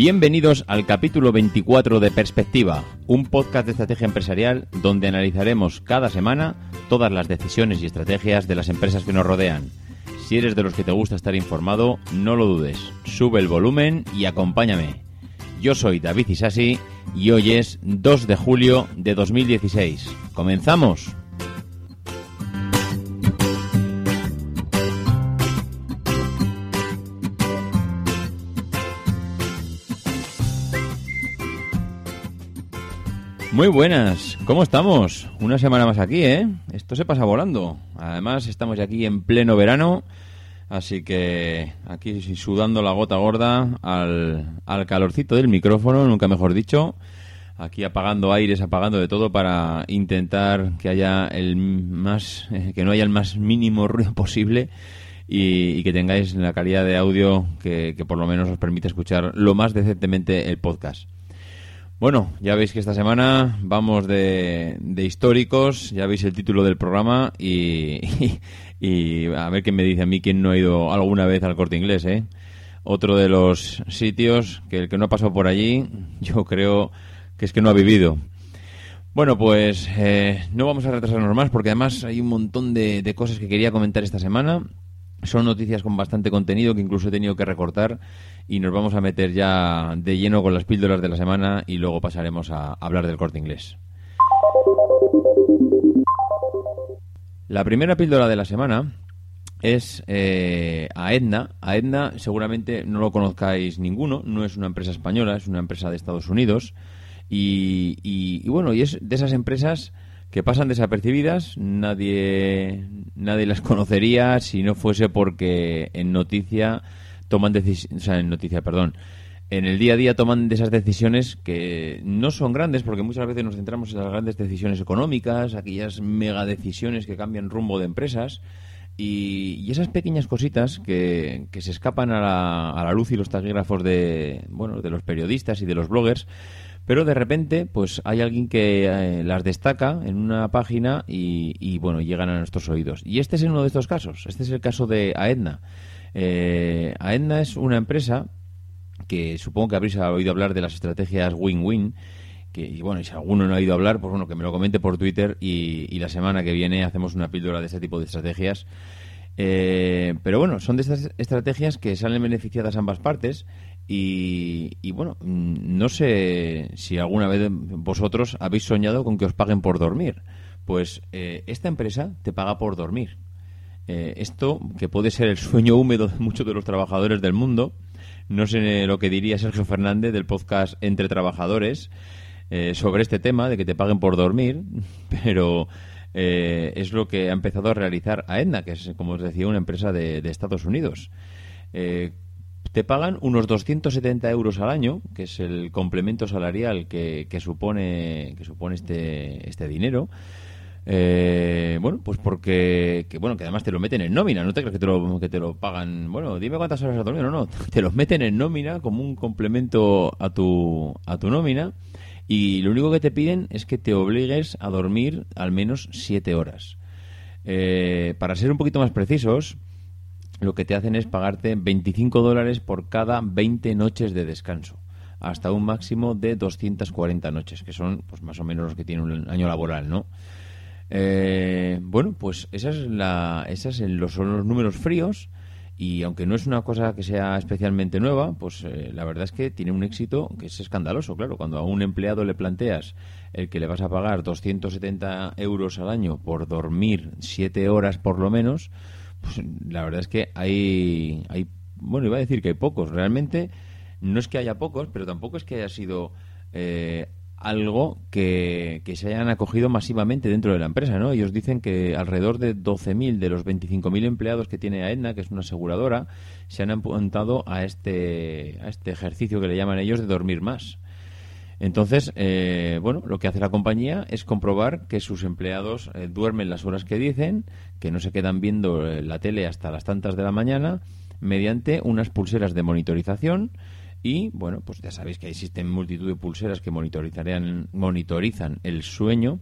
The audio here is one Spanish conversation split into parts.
Bienvenidos al capítulo 24 de Perspectiva, un podcast de estrategia empresarial donde analizaremos cada semana todas las decisiones y estrategias de las empresas que nos rodean. Si eres de los que te gusta estar informado, no lo dudes, sube el volumen y acompáñame. Yo soy David Isasi y hoy es 2 de julio de 2016. ¡Comenzamos! Muy buenas, ¿cómo estamos? Una semana más aquí, ¿eh? Esto se pasa volando. Además, estamos aquí en pleno verano, así que aquí sudando la gota gorda al, al calorcito del micrófono, nunca mejor dicho. Aquí apagando aires, apagando de todo para intentar que haya el más, eh, que no haya el más mínimo ruido posible y, y que tengáis la calidad de audio que, que por lo menos os permite escuchar lo más decentemente el podcast. Bueno, ya veis que esta semana vamos de, de históricos, ya veis el título del programa y, a ver qué me dice a mí quién no ha ido alguna vez al corte inglés, ¿eh? Otro de los sitios que el que no ha pasado por allí, yo creo que es que no ha vivido. Bueno, pues eh, no vamos a retrasarnos más porque además hay un montón de, de cosas que quería comentar esta semana. Son noticias con bastante contenido que incluso he tenido que recortar y nos vamos a meter ya de lleno con las píldoras de la semana y luego pasaremos a hablar del corte inglés. La primera píldora de la semana es eh, a Edna. A Edna seguramente no lo conozcáis ninguno, no es una empresa española, es una empresa de Estados Unidos y, y bueno, y es de esas empresas que pasan desapercibidas, nadie, nadie las conocería si no fuese porque en noticia toman decisiones, o sea, en noticia, perdón, en el día a día toman de esas decisiones que no son grandes, porque muchas veces nos centramos en las grandes decisiones económicas, aquellas mega decisiones que cambian rumbo de empresas, y, y esas pequeñas cositas que, que se escapan a la, a la luz y los taquígrafos de, bueno, de los periodistas y de los bloggers, pero de repente pues hay alguien que eh, las destaca en una página y, bueno llegan a nuestros oídos. Y este es uno de estos casos. Este es el caso de Aetna. Eh, es una empresa que supongo que habréis oído hablar de las estrategias win-win que y bueno y si alguno no ha oído hablar pues bueno que me lo comente por Twitter y, la semana que viene hacemos una píldora de este tipo de estrategias. Eh, pero bueno, son de estas estrategias que salen beneficiadas ambas partes y, bueno, mm, no sé si alguna vez vosotros habéis soñado con que os paguen por dormir. Pues eh, esta empresa te paga por dormir. Eh, esto, que puede ser el sueño húmedo de muchos de los trabajadores del mundo, no sé lo que diría Sergio Fernández del podcast Entre Trabajadores eh, sobre este tema de que te paguen por dormir, pero es lo que ha empezado a realizar AENDA, que es, como os decía, una empresa de, Estados Unidos. Te pagan unos 270 euros al año, que es el complemento salarial que, supone, que supone este, este dinero. Eh, bueno, pues porque que, bueno que además te lo meten en nómina, no te crees que te lo, que te lo pagan. Bueno, dime cuántas horas has dormido, no, no, te lo meten en nómina como un complemento a tu a tu nómina y lo único que te piden es que te obligues a dormir al menos siete horas. Eh, para ser un poquito más precisos, lo que te hacen es pagarte 25 dólares por cada 20 noches de descanso, hasta un máximo de 240 noches, que son pues más o menos los que tiene un año laboral, ¿no? Eh, bueno, pues esa es la, esas los, son los números fríos y aunque no es una cosa que sea especialmente nueva, pues eh, la verdad es que tiene un éxito que es escandaloso, claro. Cuando a un empleado le planteas el que le vas a pagar 270 euros al año por dormir 7 horas por lo menos, pues la verdad es que hay, hay, bueno, iba a decir que hay pocos. Realmente no es que haya pocos, pero tampoco es que haya sido eh, algo que, que, se hayan acogido masivamente dentro de la empresa, ¿no? Ellos dicen que alrededor de 12.000 de los 25.000 empleados que tiene AEDNA, que es una aseguradora, se han apuntado a este, a este ejercicio que le llaman ellos de dormir más. Entonces, eh, bueno, lo que hace la compañía es comprobar que sus empleados eh, duermen las horas que dicen, que no se quedan viendo eh, la tele hasta las tantas de la mañana, mediante unas pulseras de monitorización. Y, bueno, pues ya sabéis que existen multitud de pulseras que monitorizan, monitorizan el sueño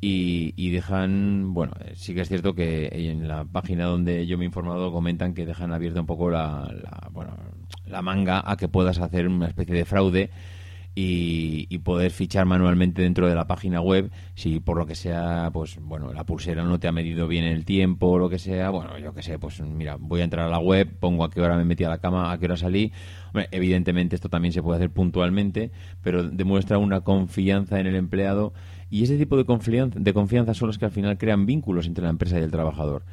y, dejan, bueno, sí que es cierto que en la página donde yo me he informado comentan que dejan abierta un poco la, la, bueno, la manga a que puedas hacer una especie de fraude y, poder fichar manualmente dentro de la página web si por lo que sea pues bueno la pulsera no te ha medido bien el tiempo o lo que sea bueno yo que sé pues mira voy a entrar a la web pongo a qué hora me metí a la cama a qué hora salí. Evidentemente esto también se puede hacer puntualmente pero demuestra una confianza en el empleado y ese tipo de confianza, de confianza son los que al final crean vínculos entre la empresa y el trabajador.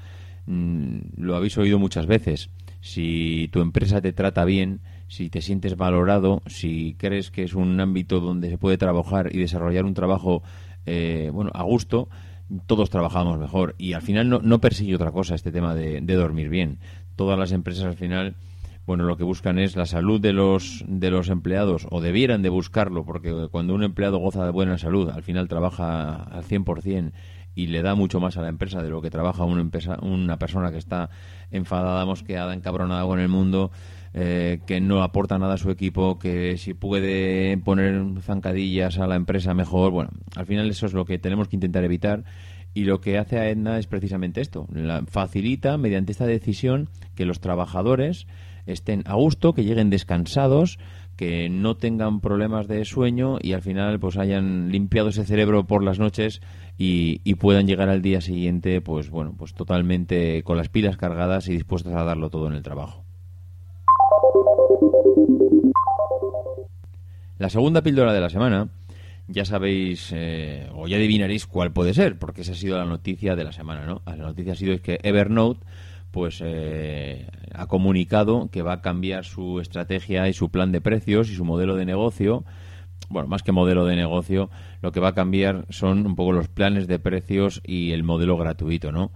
Mm, lo habéis oído muchas veces si tu empresa te trata bien si te sientes valorado, si crees que es un ámbito donde se puede trabajar y desarrollar un trabajo eh, bueno a gusto, todos trabajamos mejor y al final no, no persigue otra cosa este tema de, dormir bien. Todas las empresas al final bueno, lo que buscan es la salud de los, de los empleados, o debieran de buscarlo, porque cuando un empleado goza de buena salud, al final trabaja al 100% y le da mucho más a la empresa de lo que trabaja una, empresa, una persona que está enfadada, mosqueada, encabronada con el mundo, eh, que no aporta nada a su equipo, que si puede poner zancadillas a la empresa mejor. Bueno, al final eso es lo que tenemos que intentar evitar. Y lo que hace a Edna es precisamente esto. La facilita, mediante esta decisión, que los trabajadores estén a gusto, que lleguen descansados, que no tengan problemas de sueño y al final pues hayan limpiado ese cerebro por las noches y, puedan llegar al día siguiente pues bueno pues totalmente con las pilas cargadas y dispuestos a darlo todo en el trabajo. La segunda píldora de la semana, ya sabéis eh, o ya adivinaréis cuál puede ser, porque esa ha sido la noticia de la semana, ¿no? La noticia ha sido que Evernote pues eh, ha comunicado que va a cambiar su estrategia y su plan de precios y su modelo de negocio. Bueno, más que modelo de negocio, lo que va a cambiar son un poco los planes de precios y el modelo gratuito, ¿no?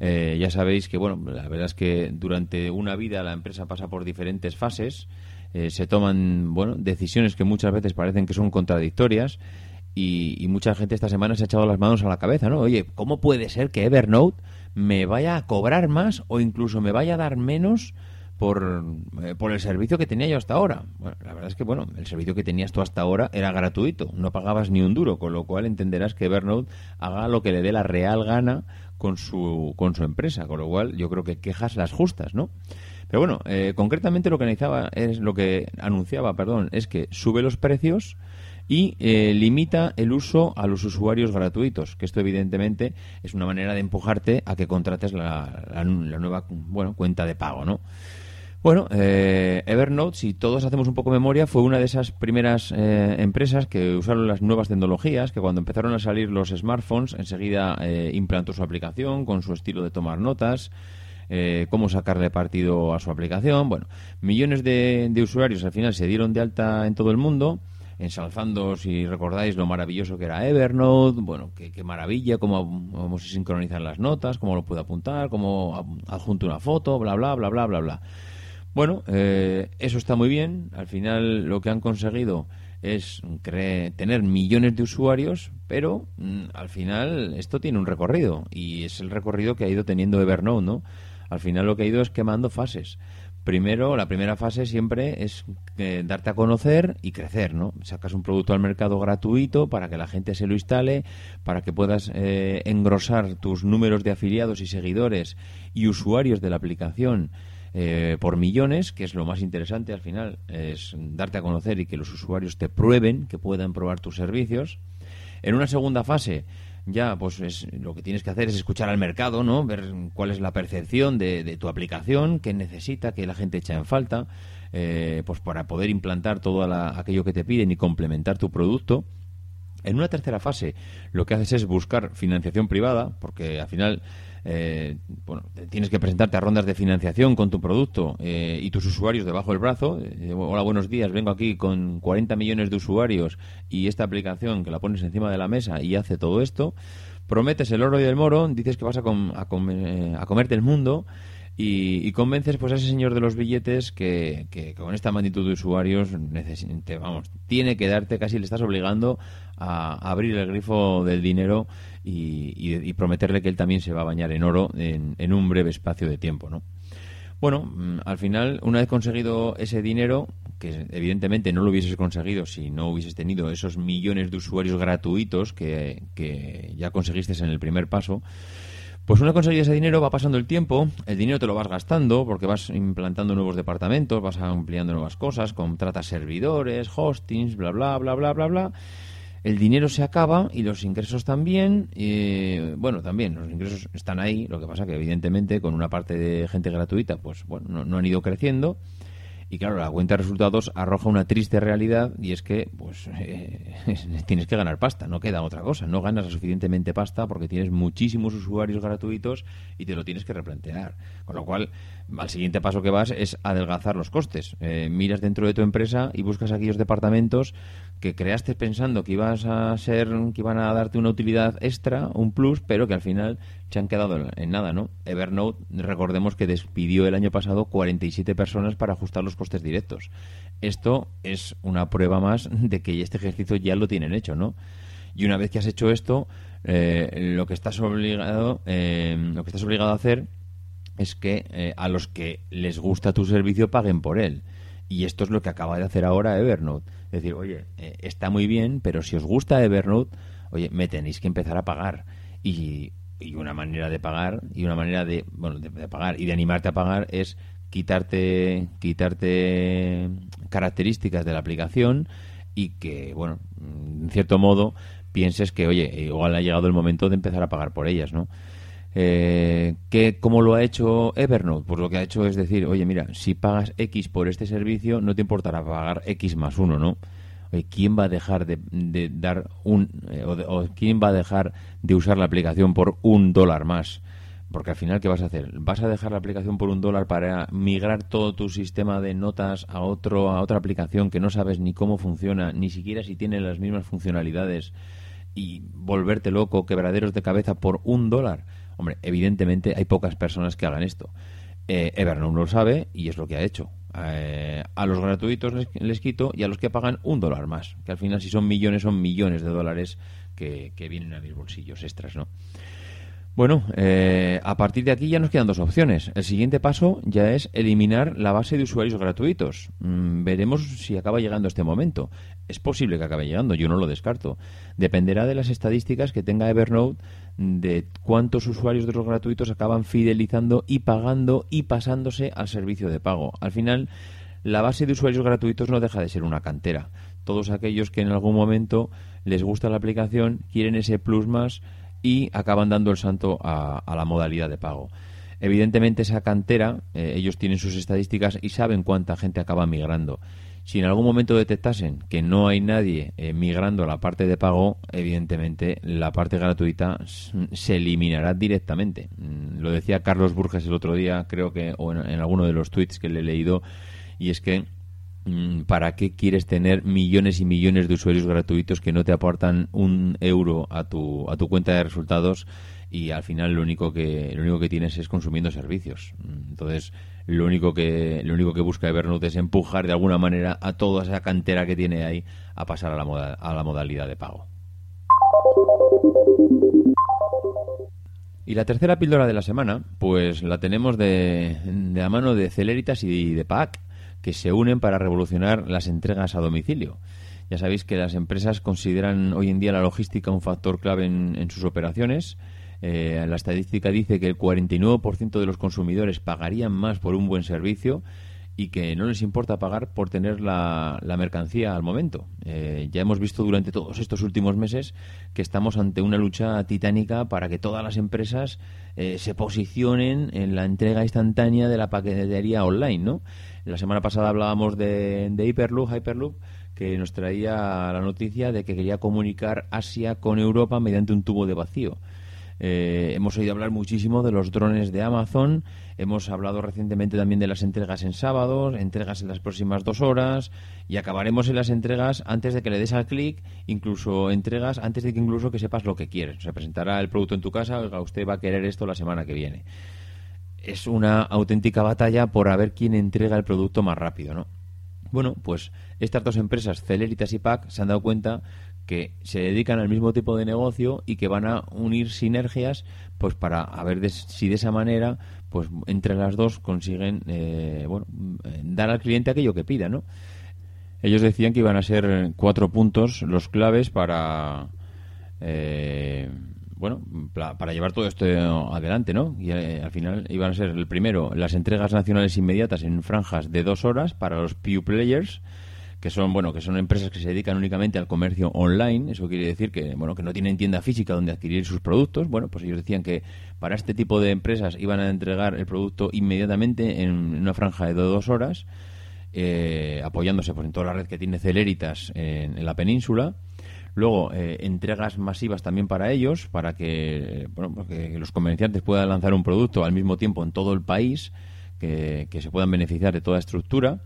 Eh, ya sabéis que, bueno, la verdad es que durante una vida la empresa pasa por diferentes fases eh, se toman bueno decisiones que muchas veces parecen que son contradictorias y, mucha gente esta semana se ha echado las manos a la cabeza, ¿no? Oye, ¿cómo puede ser que Evernote me vaya a cobrar más o incluso me vaya a dar menos por, eh, por el servicio que tenía yo hasta ahora? Bueno, la verdad es que, bueno, el servicio que tenías tú hasta ahora era gratuito, no pagabas ni un duro, con lo cual entenderás que Evernote haga lo que le dé la real gana con su, con su empresa, con lo cual yo creo que quejas las justas, ¿no? Pero bueno, eh, concretamente lo que analizaba es lo que anunciaba, perdón, es que sube los precios y eh, limita el uso a los usuarios gratuitos, que esto evidentemente es una manera de empujarte a que contrates la, nueva bueno, cuenta de pago, ¿no? Bueno, eh, Evernote, si todos hacemos un poco memoria, fue una de esas primeras empresas que usaron las nuevas tecnologías, que cuando empezaron a salir los smartphones, enseguida implantó su aplicación con su estilo de tomar notas, eh, cómo sacarle partido a su aplicación. Bueno, millones de, usuarios al final se dieron de alta en todo el mundo ensalzando, si recordáis, lo maravilloso que era Evernote, bueno, qué, maravilla, cómo, se sincronizan las notas, cómo lo puedo apuntar, cómo adjunto una foto, bla, bla, bla, bla, bla, bla. Bueno, eh, eso está muy bien. Al final lo que han conseguido es tener millones de usuarios, pero mm, al final esto tiene un recorrido y es el recorrido que ha ido teniendo Evernote, ¿no? Al final lo que ha ido es quemando fases. Primero, la primera fase siempre es eh, darte a conocer y crecer, ¿no? Sacas un producto al mercado gratuito para que la gente se lo instale, para que puedas eh, engrosar tus números de afiliados y seguidores y usuarios de la aplicación eh, por millones, que es lo más interesante al final, es darte a conocer y que los usuarios te prueben, que puedan probar tus servicios. En una segunda fase, ya pues es, lo que tienes que hacer es escuchar al mercado, ¿no? Ver cuál es la percepción de, tu aplicación, qué necesita, qué la gente echa en falta, eh, pues para poder implantar todo aquello que te piden y complementar tu producto. En una tercera fase, lo que haces es buscar financiación privada, porque al final eh, bueno, tienes que presentarte a rondas de financiación con tu producto eh, y tus usuarios debajo del brazo. Eh, hola, buenos días, vengo aquí con 40 millones de usuarios y esta aplicación que la pones encima de la mesa y hace todo esto. Prometes el oro y el moro, dices que vas a, a, a comerte el mundo y, convences pues a ese señor de los billetes que, con esta magnitud de usuarios vamos tiene que darte casi le estás obligando a, abrir el grifo del dinero y, prometerle que él también se va a bañar en oro en, un breve espacio de tiempo no bueno, mm, al final, una vez conseguido ese dinero, que evidentemente no lo hubieses conseguido si no hubieses tenido esos millones de usuarios gratuitos que, que ya conseguiste en el primer paso, pues una conseguida ese dinero, va pasando el tiempo, el dinero te lo vas gastando porque vas implantando nuevos departamentos, vas ampliando nuevas cosas, contratas servidores, hostings, bla, bla, bla, bla, bla, bla. El dinero se acaba y los ingresos también. Bueno, también los ingresos están ahí. Lo que pasa que evidentemente con una parte de gente gratuita, pues bueno, no han ido creciendo. Y claro, la cuenta de resultados arroja una triste realidad y es que pues eh, tienes que ganar pasta, no queda otra cosa. No ganas suficientemente pasta porque tienes muchísimos usuarios gratuitos y te lo tienes que replantear. Con lo cual, al siguiente paso que vas es adelgazar los costes. Eh, miras dentro de tu empresa y buscas aquellos departamentos que creaste pensando que ibas a ser, que iban a darte una utilidad extra, un plus, pero que al final se han quedado en nada, ¿no? Evernote, recordemos que despidió el año pasado 47 personas para ajustar los costes directos. Esto es una prueba más de que este ejercicio ya lo tienen hecho, ¿no? Y una vez que has hecho esto, eh, lo que estás obligado, eh, lo que estás obligado a hacer es que eh, a los que les gusta tu servicio paguen por él. Y esto es lo que acaba de hacer ahora Evernote. Es decir, oye, eh, está muy bien, pero si os gusta Evernote, oye, me tenéis que empezar a pagar. Y, una manera de pagar, y una manera de, bueno, de, pagar y de animarte a pagar es quitarte, quitarte características de la aplicación y que, bueno, en cierto modo pienses que, oye, igual ha llegado el momento de empezar a pagar por ellas, ¿no? Eh, ¿qué, ¿Cómo lo ha hecho Evernote? Pues lo que ha hecho es decir, oye, mira, si pagas X por este servicio, no te importará pagar X más uno, ¿no? ¿quién va a dejar de, dar un... Eh, o, quién va a dejar de usar la aplicación por un dólar más? Porque al final, ¿qué vas a hacer? ¿Vas a dejar la aplicación por un dólar para migrar todo tu sistema de notas a, otro, a otra aplicación que no sabes ni cómo funciona, ni siquiera si tiene las mismas funcionalidades y volverte loco, quebraderos de cabeza por un dólar? Hombre, evidentemente hay pocas personas que hagan esto. Eh, Evernote lo sabe y es lo que ha hecho. Eh, a los gratuitos les, quito y a los que pagan un dólar más. Que al final, si son millones, son millones de dólares que, vienen a mis bolsillos extras, ¿no? Bueno, eh, a partir de aquí ya nos quedan dos opciones. El siguiente paso ya es eliminar la base de usuarios gratuitos. Mm, veremos si acaba llegando este momento. Es posible que acabe llegando, yo no lo descarto. Dependerá de las estadísticas que tenga Evernote de cuántos usuarios de los gratuitos acaban fidelizando y pagando y pasándose al servicio de pago. Al final, la base de usuarios gratuitos no deja de ser una cantera. Todos aquellos que en algún momento les gusta la aplicación, quieren ese plus más y acaban dando el santo a, la modalidad de pago. Evidentemente esa cantera, eh, ellos tienen sus estadísticas y saben cuánta gente acaba migrando. Si en algún momento detectasen que no hay nadie eh, migrando a la parte de pago, evidentemente la parte gratuita se eliminará directamente. Mm, lo decía Carlos Burges el otro día, creo que, o en, en alguno de los tweets que le he leído, y es que Mm, ¿para qué quieres tener millones y millones de usuarios gratuitos que no te aportan un euro a tu, a tu cuenta de resultados y al final lo único que lo único que tienes es consumiendo servicios? Entonces, lo único que lo único que busca Evernote es empujar de alguna manera a toda esa cantera que tiene ahí a pasar a la, a la modalidad de pago. Y la tercera píldora de la semana, pues la tenemos de, de la mano de Celeritas y de PAC que se unen para revolucionar las entregas a domicilio. Ya sabéis que las empresas consideran hoy en día la logística un factor clave en, sus operaciones. Eh, la estadística dice que el 49% de los consumidores pagarían más por un buen servicio y que no les importa pagar por tener la, mercancía al momento. Eh, ya hemos visto durante todos estos últimos meses que estamos ante una lucha titánica para que todas las empresas eh, se posicionen en la entrega instantánea de la paquetería online, ¿no? La semana pasada hablábamos de, Hyperloop, Hyperloop que nos traía la noticia de que quería comunicar Asia con Europa mediante un tubo de vacío. Eh, hemos oído hablar muchísimo de los drones de Amazon, hemos hablado recientemente también de las entregas en sábados, entregas en las próximas dos horas y acabaremos en las entregas antes de que le des al clic, incluso entregas antes de que incluso que sepas lo que quieres. Se presentará el producto en tu casa, oiga, usted va a querer esto la semana que viene. Es una auténtica batalla por a ver quién entrega el producto más rápido, ¿no? Bueno, pues estas dos empresas, Celeritas y PAC, se han dado cuenta que se dedican al mismo tipo de negocio y que van a unir sinergias pues para a ver si de esa manera pues entre las dos consiguen eh, bueno, eh, dar al cliente aquello que pida ¿no? ellos decían que iban a ser cuatro puntos los claves para eh, bueno para llevar todo esto adelante ¿no? y al final iban a ser el primero las entregas nacionales inmediatas en franjas de dos horas para los Pew Players que son bueno que son empresas que se dedican únicamente al comercio online. Eso quiere decir que bueno que no tienen tienda física donde adquirir sus productos. Bueno pues ellos decían que para este tipo de empresas iban a entregar el producto inmediatamente en una franja de dos horas eh, apoyándose pues, en toda la red que tiene Celeritas en, la península. Luego, eh, entregas masivas también para ellos, para que, bueno, pues que los comerciantes puedan lanzar un producto al mismo tiempo en todo el país, que, que se puedan beneficiar de toda estructura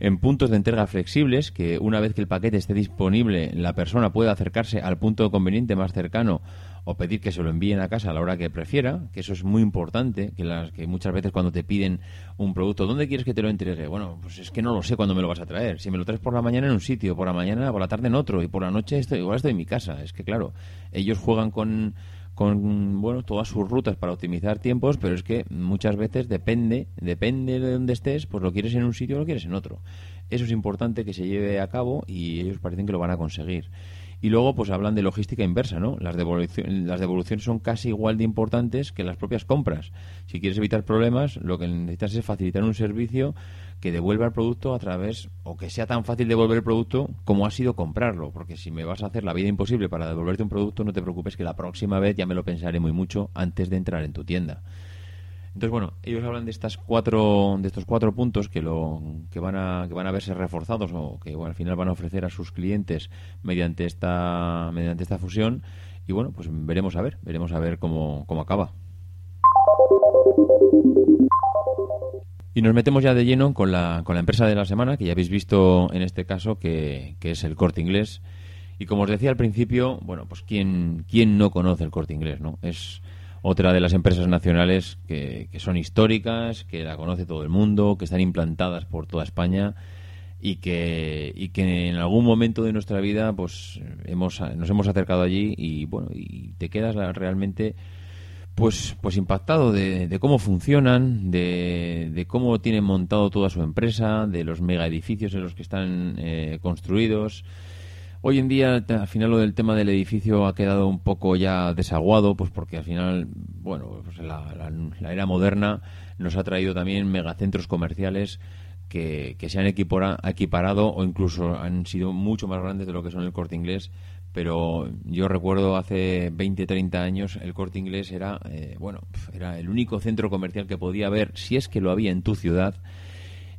en puntos de entrega flexibles, que una vez que el paquete esté disponible, la persona pueda acercarse al punto conveniente más cercano o pedir que se lo envíen a casa a la hora que prefiera, que eso es muy importante, que, las, que muchas veces cuando te piden un producto, ¿dónde quieres que te lo entregue? Bueno, pues es que no lo sé cuándo me lo vas a traer. Si me lo traes por la mañana en un sitio, por la mañana, por la tarde en otro, y por la noche estoy, igual estoy en mi casa. Es que claro, ellos juegan con con bueno todas sus rutas para optimizar tiempos, pero es que muchas veces depende, depende de dónde estés, pues lo quieres en un sitio o lo quieres en otro. Eso es importante que se lleve a cabo y ellos parecen que lo van a conseguir. Y luego, pues hablan de logística inversa, ¿no? Las, devoluciones, las devoluciones son casi igual de importantes que las propias compras. Si quieres evitar problemas, lo que necesitas es facilitar un servicio que devuelva el producto a través, o que sea tan fácil devolver el producto como ha sido comprarlo. Porque si me vas a hacer la vida imposible para devolverte un producto, no te preocupes que la próxima vez ya me lo pensaré muy mucho antes de entrar en tu tienda. Entonces, bueno, ellos hablan de estas cuatro, de estos cuatro puntos que lo que van a que van a verse reforzados o que al final van a ofrecer a sus clientes mediante esta mediante esta fusión y bueno, pues veremos a ver, veremos a ver cómo, cómo acaba. Y nos metemos ya de lleno con la, con la empresa de la semana, que ya habéis visto en este caso que, que es el corte inglés. Y como os decía al principio, bueno, pues ¿quién, quién no conoce el corte inglés, ¿no? Es otra de las empresas nacionales que, son históricas, que la conoce todo el mundo, que están implantadas por toda España y que, y que en algún momento de nuestra vida pues hemos, nos hemos acercado allí y bueno y te quedas realmente pues pues impactado de, cómo funcionan de, de, cómo tienen montado toda su empresa de los mega edificios en los que están eh, construidos Hoy en día, al final, lo del tema del edificio ha quedado un poco ya desaguado, pues porque al final, bueno, pues la, era moderna nos ha traído también megacentros comerciales que, se han equiparado o incluso han sido mucho más grandes de lo que son el corte inglés. Pero yo recuerdo hace 20, 30 años el corte inglés era, eh, bueno, era el único centro comercial que podía haber, si es que lo había en tu ciudad,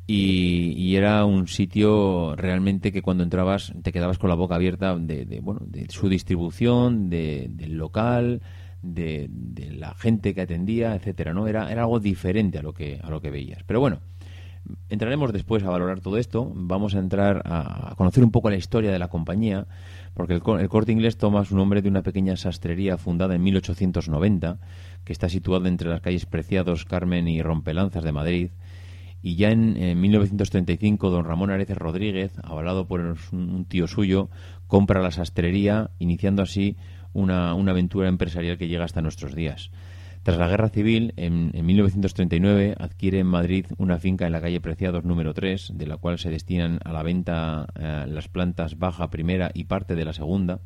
y, era un sitio realmente que cuando entrabas te quedabas con la boca abierta de, bueno, de su distribución, de, del local, de, la gente que atendía, etcétera, ¿no? Era, era algo diferente a lo que a lo que veías. Pero bueno, entraremos después a valorar todo esto. Vamos a entrar a, conocer un poco la historia de la compañía, porque el, el, Corte Inglés toma su nombre de una pequeña sastrería fundada en 1890, que está situada entre las calles Preciados, Carmen y Rompelanzas de Madrid y ya en, 1935 don Ramón Areces Rodríguez, avalado por un tío suyo, compra la sastrería, iniciando así una, una aventura empresarial que llega hasta nuestros días. Tras la guerra civil, en, 1939 adquiere en Madrid una finca en la calle Preciados número 3, de la cual se destinan a la venta eh, las plantas baja primera y parte de la segunda.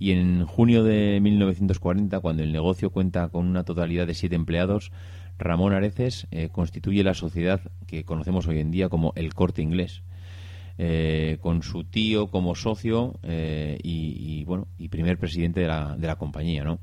Y en junio de 1940, cuando el negocio cuenta con una totalidad de siete empleados, Ramón Areces eh, constituye la sociedad que conocemos hoy en día como el Corte Inglés. Eh, con su tío como socio eh, y, bueno y primer presidente de la, de la compañía no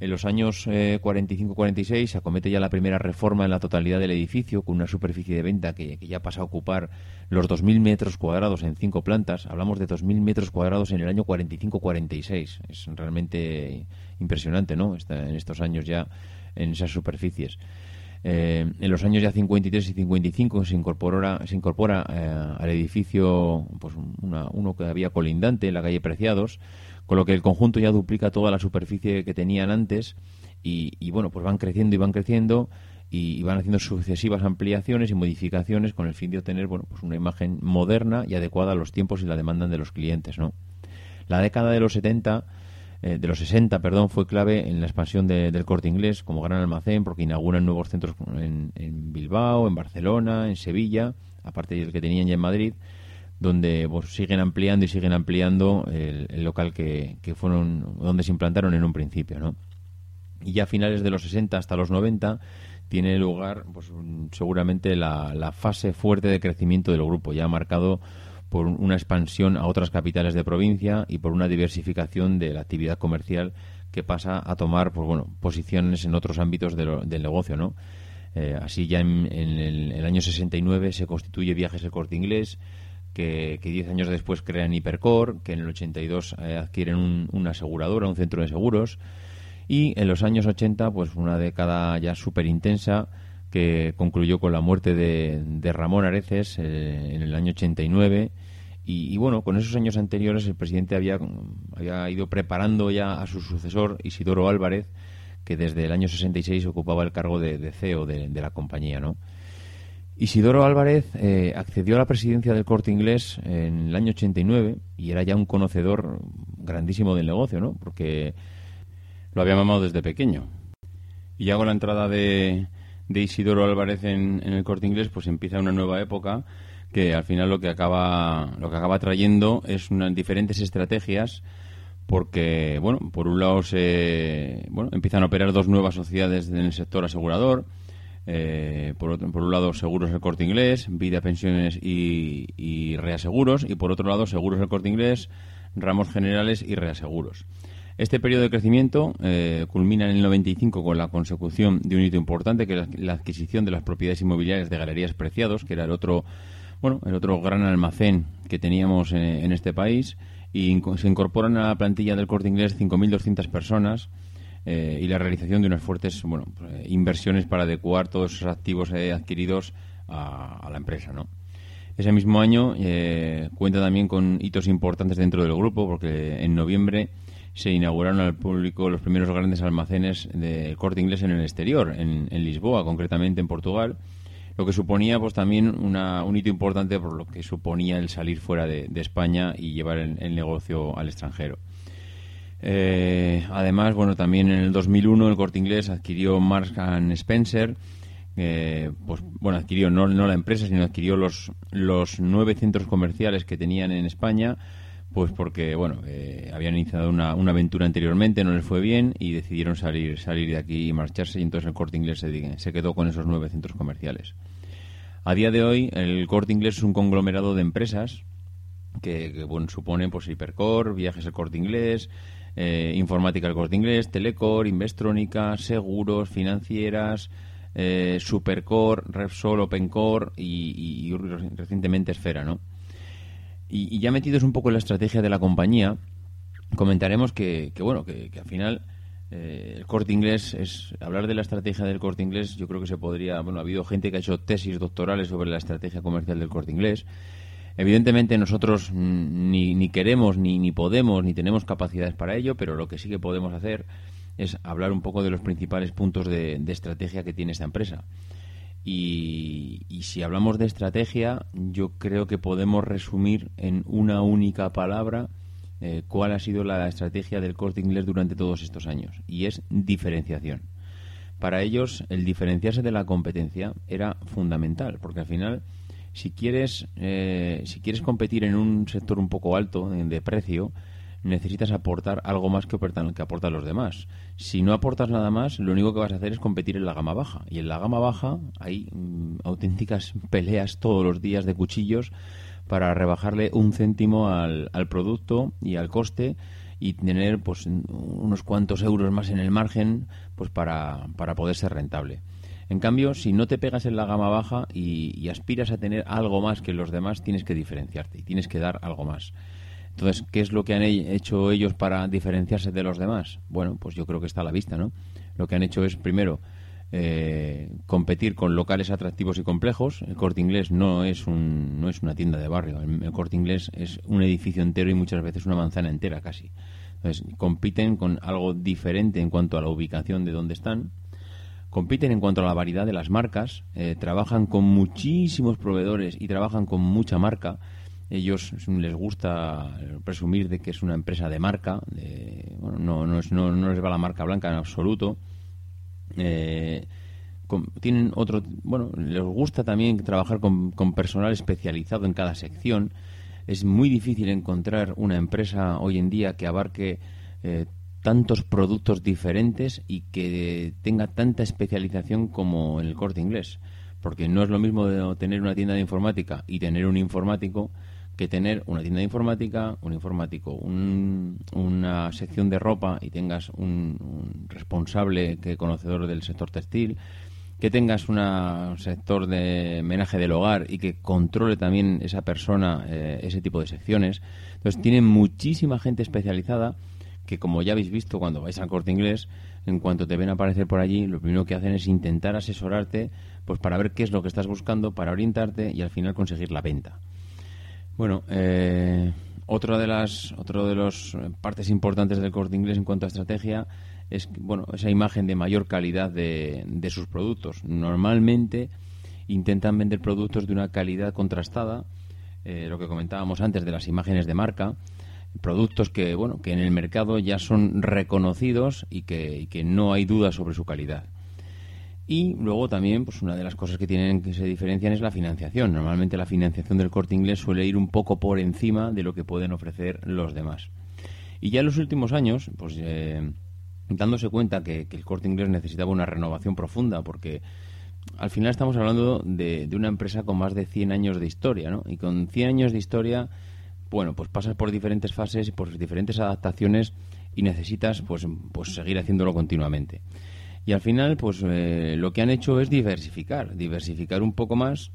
En los años 45-46 eh, se acomete ya la primera reforma en la totalidad del edificio, con una superficie de venta que, ya pasa a ocupar los 2.000 metros cuadrados en cinco plantas. Hablamos de 2.000 metros cuadrados en el año 45-46. Es realmente impresionante, ¿no? en estos años ya en esas superficies. Eh, en los años ya 53 y 55 se incorpora, se incorpora eh, al edificio pues uno que había colindante en la calle Preciados, con lo que el conjunto ya duplica toda la superficie que tenían antes y, bueno, pues van creciendo y van creciendo y, van haciendo sucesivas ampliaciones y modificaciones con el fin de obtener bueno, pues una imagen moderna y adecuada a los tiempos y la demanda de los clientes, ¿no? La década de los 70 eh, de los 60, perdón, fue clave en la expansión del corte inglés como gran almacén porque inauguran nuevos centros en, Bilbao, en Barcelona, en Sevilla, aparte del que tenían ya en Madrid, donde pues, siguen ampliando y siguen ampliando el, local que, fueron, donde se implantaron en un principio, ¿no? Y ya a finales de los 60 hasta los 90 tiene lugar pues, seguramente la, la fase fuerte de crecimiento del grupo, ya marcado por una expansión a otras capitales de provincia y por una diversificación de la actividad comercial que pasa a tomar pues bueno posiciones en otros ámbitos del negocio no eh, así ya en, el, año 69 se constituye Viajes el Corte Inglés que, diez años después crean Hipercor que en el 82 eh, adquieren una aseguradora un centro de seguros. Y en los años 80 pues una década ya súper intensa que concluyó con la muerte de, Ramón Areces eh, en el año 89 y, bueno, con esos años anteriores el presidente había, había ido preparando ya a su sucesor, Isidoro Álvarez, que desde el año 66 ocupaba el cargo de, CEO de, la compañía, ¿no? Isidoro Álvarez eh, accedió a la presidencia del Corte Inglés en el año 89 y era ya un conocedor grandísimo del negocio, ¿no? Porque lo había mamado desde pequeño. Y ya con la entrada de, de Isidoro Álvarez en, en, el Corte Inglés, pues empieza una nueva época que al final lo que acaba lo que acaba trayendo es unas diferentes estrategias porque bueno por un lado se bueno empiezan a operar dos nuevas sociedades en el sector asegurador eh, por, otro, por un lado seguros el corte inglés vida pensiones y, reaseguros y por otro lado seguros el corte inglés ramos generales y reaseguros este periodo de crecimiento eh, culmina en el 95 con la consecución de un hito importante que es la adquisición de las propiedades inmobiliarias de Galerías Preciados que era el otro bueno, el otro gran almacén que teníamos eh, en, este país y se incorporan a la plantilla del Corte Inglés 5.200 personas eh, y la realización de unas fuertes bueno, inversiones para adecuar todos esos activos adquiridos a, la empresa, ¿no? Ese mismo año cuenta también con hitos importantes dentro del grupo porque en noviembre se inauguraron al público los primeros grandes almacenes del Corte Inglés en el exterior, en Lisboa, concretamente en Portugal, lo que suponía pues también un hito importante por lo que suponía el salir fuera de, España y llevar el, negocio al extranjero. Eh, además, bueno, también en el 2001 el Corte Inglés adquirió Marks Spencer, eh, pues bueno, adquirió no, no, la empresa, sino adquirió los, los nueve centros comerciales que tenían en España, pues porque, bueno, eh, habían iniciado una, una, aventura anteriormente, no les fue bien y decidieron salir, salir de aquí y marcharse y entonces el Corte Inglés se, quedó con esos nueve centros comerciales. A día de hoy, el Corte Inglés es un conglomerado de empresas que, bueno, supone pues Hipercor, Viajes el Corte Inglés, eh, Informática el Corte Inglés, Telecor, Investrónica, Seguros, Financieras, eh, Supercore, Repsol, Opencore y, y, recientemente Esfera, ¿no? Y, ya metidos un poco en la estrategia de la compañía, comentaremos que, bueno, que, al final eh, el corte inglés es hablar de la estrategia del corte inglés. Yo creo que se podría. Bueno, ha habido gente que ha hecho tesis doctorales sobre la estrategia comercial del corte inglés. Evidentemente nosotros ni, ni queremos, ni, ni podemos, ni tenemos capacidades para ello, pero lo que sí que podemos hacer es hablar un poco de los principales puntos de estrategia que tiene esta empresa. Y, si hablamos de estrategia, yo creo que podemos resumir en una única palabra eh, cuál ha sido la estrategia del corte inglés durante todos estos años. Y es diferenciación. Para ellos, el diferenciarse de la competencia era fundamental, porque al final, si quieres, eh, si quieres competir en un sector un poco alto de precio, necesitas aportar algo más que aportan, los demás. Si no aportas nada más, lo único que vas a hacer es competir en la gama baja. Y en la gama baja hay mm, auténticas peleas todos los días de cuchillos para rebajarle un céntimo al, producto y al coste y tener pues unos cuantos euros más en el margen pues para, para poder ser rentable. En cambio, si no te pegas en la gama baja y, aspiras a tener algo más que los demás, tienes que diferenciarte y tienes que dar algo más. Entonces, ¿qué es lo que han hecho ellos para diferenciarse de los demás? Bueno, pues yo creo que está a la vista, ¿no? Lo que han hecho es, primero, eh, competir con locales atractivos y complejos. El Corte Inglés no es, un, no es una tienda de barrio. El, Corte Inglés es un edificio entero y muchas veces una manzana entera casi. Entonces, compiten con algo diferente en cuanto a la ubicación de donde están compiten en cuanto a la variedad de las marcas, eh, trabajan con muchísimos proveedores y trabajan con mucha marca. Ellos les gusta presumir de que es una empresa de marca, no, no, no, les va la marca blanca en absoluto. Eh, tienen otro, bueno, les gusta también trabajar con, personal especializado en cada sección. Es muy difícil encontrar una empresa hoy en día que abarque eh, tantos productos diferentes y que tenga tanta especialización como el corte inglés. Porque no es lo mismo tener una tienda de informática y tener un informático que tener una tienda de informática, un informático, una sección de ropa y tengas un, responsable que conocedor del sector textil, que tengas un sector de menaje del hogar y que controle también esa persona eh, ese tipo de secciones. Entonces tienen muchísima gente especializada que como ya habéis visto cuando vais al corte inglés, en cuanto te ven aparecer por allí, lo primero que hacen es intentar asesorarte pues para ver qué es lo que estás buscando, para orientarte y al final conseguir la venta. Bueno, eh, otra de las otro de las partes importantes del corte inglés en cuanto a estrategia es bueno esa imagen de mayor calidad de, de sus productos. Normalmente intentan vender productos de una calidad contrastada, eh, lo que comentábamos antes de las imágenes de marca, productos que bueno que en el mercado ya son reconocidos y que, no hay duda sobre su calidad y luego también pues una de las cosas que tienen que se diferencian es la financiación normalmente la financiación del corte inglés suele ir un poco por encima de lo que pueden ofrecer los demás y ya en los últimos años pues eh, dándose cuenta que, el corte inglés necesitaba una renovación profunda porque al final estamos hablando de, de una empresa con más de 100 años de historia ¿no? y con 100 años de historia bueno, pues pasas por diferentes fases, y por diferentes adaptaciones y necesitas pues, pues seguir haciéndolo continuamente. Y al final, pues eh, lo que han hecho es diversificar, diversificar un poco más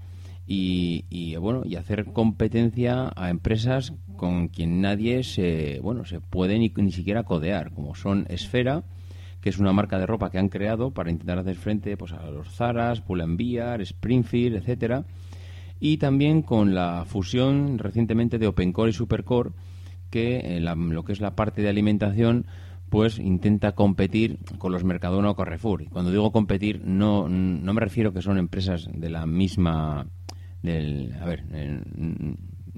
y, bueno y hacer competencia a empresas con quien nadie se bueno se puede ni, ni siquiera codear, como son Esfera, que es una marca de ropa que han creado para intentar hacer frente pues a los Zaras, Pull&Bear, Springfield, etcétera. Y también con la fusión recientemente de OpenCore y SuperCore, que en eh, lo que es la parte de alimentación pues intenta competir con los Mercadona o Carrefour. Y cuando digo competir, no, no me refiero que son empresas de la misma, del, a ver,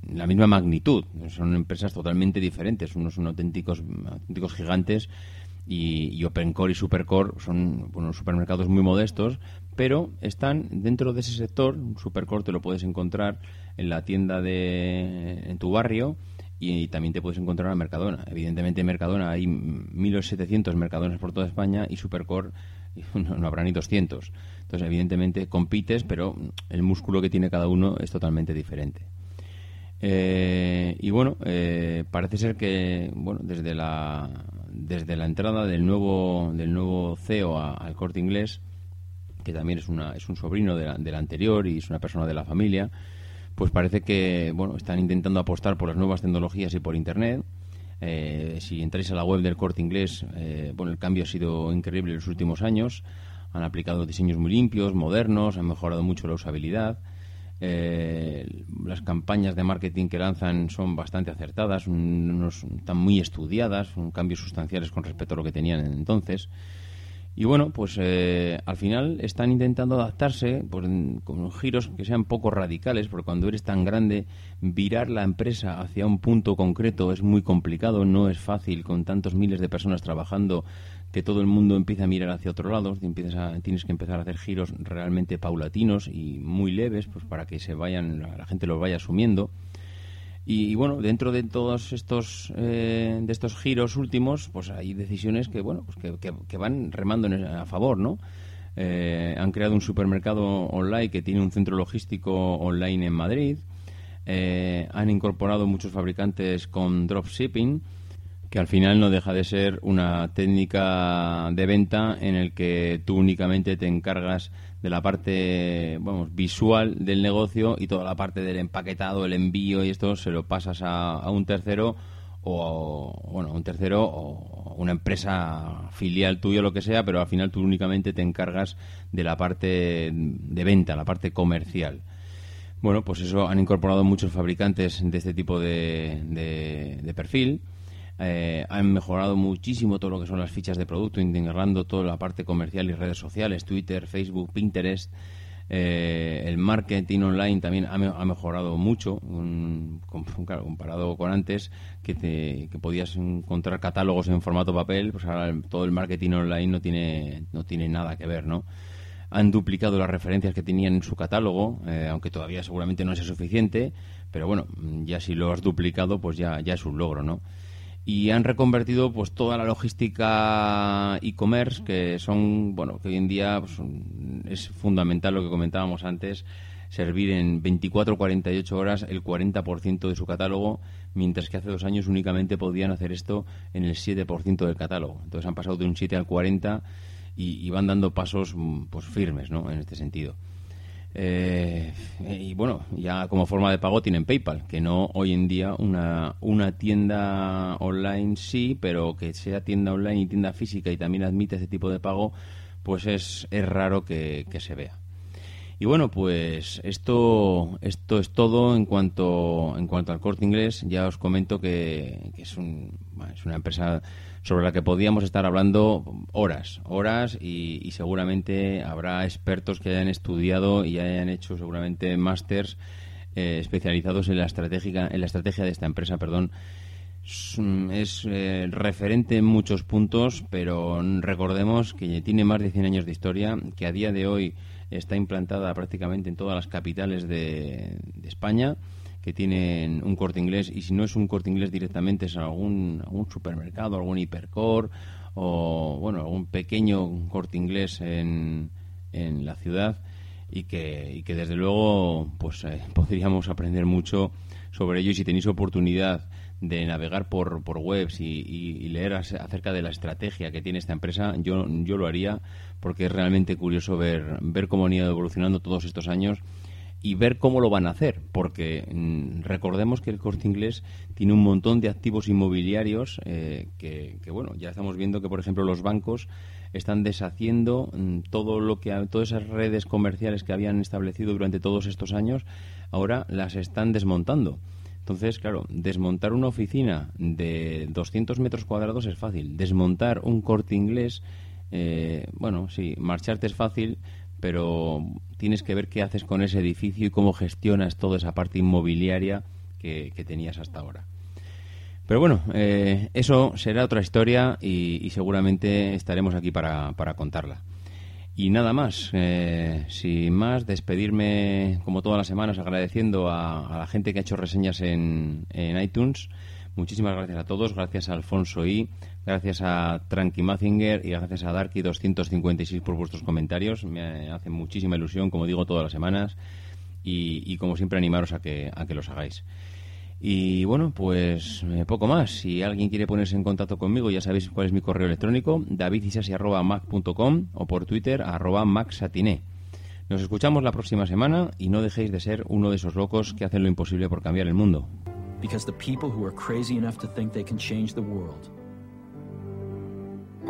la misma magnitud. Son empresas totalmente diferentes. Unos son auténticos, auténticos gigantes y, y OpenCore y SuperCore son bueno, supermercados muy modestos, pero están dentro de ese sector. Supercore te lo puedes encontrar en la tienda de en tu barrio y, también te puedes encontrar en Mercadona. Evidentemente en Mercadona hay 1.700 Mercadonas por toda España y Supercore no, habrá ni 200. Entonces, evidentemente compites, pero el músculo que tiene cada uno es totalmente diferente. Eh, y bueno, eh, parece ser que bueno desde la desde la entrada del nuevo del nuevo CEO al Corte Inglés que también es, una, es un sobrino de la, anterior y es una persona de la familia, pues parece que bueno están intentando apostar por las nuevas tecnologías y por Internet. Eh, si entráis a la web del Corte Inglés, eh, bueno, el cambio ha sido increíble en los últimos años. Han aplicado diseños muy limpios, modernos, han mejorado mucho la usabilidad. Eh, las campañas de marketing que lanzan son bastante acertadas, están muy estudiadas, son cambios sustanciales con respecto a lo que tenían entonces. Y bueno, pues eh, al final están intentando adaptarse pues, con giros que sean poco radicales, porque cuando eres tan grande, virar la empresa hacia un punto concreto es muy complicado, no es fácil con tantos miles de personas trabajando que todo el mundo empieza a mirar hacia otro lado, tienes que empezar a hacer giros realmente paulatinos y muy leves, pues para que se vayan, la gente los vaya asumiendo. Y, bueno, dentro de todos estos eh, de estos giros últimos, pues hay decisiones que bueno, pues que, van remando a favor, ¿no? Eh, han creado un supermercado online que tiene un centro logístico online en Madrid. Eh, han incorporado muchos fabricantes con dropshipping que al final no deja de ser una técnica de venta en el que tú únicamente te encargas de la parte vamos, visual del negocio y toda la parte del empaquetado, el envío y esto se lo pasas a, un tercero o bueno, un tercero o una empresa filial tuya lo que sea, pero al final tú únicamente te encargas de la parte de venta, la parte comercial. Bueno, pues eso han incorporado muchos fabricantes de este tipo de, de perfil eh, han mejorado muchísimo todo lo que son las fichas de producto, integrando toda la parte comercial y redes sociales, Twitter, Facebook, Pinterest. Eh, el marketing online también ha, mejorado mucho, comparado con antes, que, te, que podías encontrar catálogos en formato papel, pues ahora todo el marketing online no tiene, no tiene nada que ver, ¿no? Han duplicado las referencias que tenían en su catálogo, eh, aunque todavía seguramente no es suficiente, pero bueno, ya si lo has duplicado, pues ya, ya es un logro, ¿no? Y han reconvertido pues toda la logística e-commerce que son bueno que hoy en día pues, es fundamental lo que comentábamos antes servir en 24 o 48 horas el 40% de su catálogo mientras que hace dos años únicamente podían hacer esto en el 7% del catálogo entonces han pasado de un 7 al 40 y, y van dando pasos pues firmes ¿no? en este sentido eh, y bueno, ya como forma de pago tienen PayPal, que no hoy en día una, una tienda online sí, pero que sea tienda online y tienda física y también admite ese tipo de pago, pues es, es raro que, se vea. Y bueno, pues esto, esto es todo en cuanto, en cuanto al corte inglés. Ya os comento que, es, un, es una empresa sobre la que podíamos estar hablando horas, horas y, seguramente habrá expertos que hayan estudiado y hayan hecho seguramente másters eh, especializados en la estratégica, en la estrategia de esta empresa, perdón. Es, eh, referente en muchos puntos, pero recordemos que tiene más de 100 años de historia, que a día de hoy está implantada prácticamente en todas las capitales de España que tienen un corte inglés y si no es un corte inglés directamente es algún, algún supermercado, algún hipercore o bueno, algún pequeño corte inglés en, en la ciudad y que, y que desde luego pues eh, podríamos aprender mucho sobre ello. Y si tenéis oportunidad de navegar por, por webs y, leer acerca de la estrategia que tiene esta empresa, yo, yo lo haría porque es realmente curioso ver, ver cómo han ido evolucionando todos estos años y ver cómo lo van a hacer, porque mm, recordemos que el corte inglés tiene un montón de activos inmobiliarios eh, que, bueno, ya estamos viendo que, por ejemplo, los bancos están deshaciendo mm, todo lo que todas esas redes comerciales que habían establecido durante todos estos años, ahora las están desmontando. Entonces, claro, desmontar una oficina de 200 metros cuadrados es fácil. Desmontar un corte inglés, eh, bueno, sí, marcharte es fácil, pero tienes que ver qué haces con ese edificio y cómo gestionas toda esa parte inmobiliaria que, tenías hasta ahora. Pero bueno, eh, eso será otra historia y, seguramente estaremos aquí para, contarla. Y nada más, eh, sin más, despedirme como todas las semanas agradeciendo a, la gente que ha hecho reseñas en, iTunes. Muchísimas gracias a todos, gracias a Alfonso I, gracias a Tranqui Mazinger y gracias a Darky256 por vuestros comentarios. Me hace muchísima ilusión, como digo, todas las semanas y, como siempre animaros a que, a que los hagáis. Y bueno, pues eh, poco más. Si alguien quiere ponerse en contacto conmigo, ya sabéis cuál es mi correo electrónico, davidisasi.mac.com o por Twitter, arroba. Nos escuchamos la próxima semana y no dejéis de ser uno de esos locos que hacen lo imposible por cambiar el mundo. because the people who are crazy enough to think they can change the world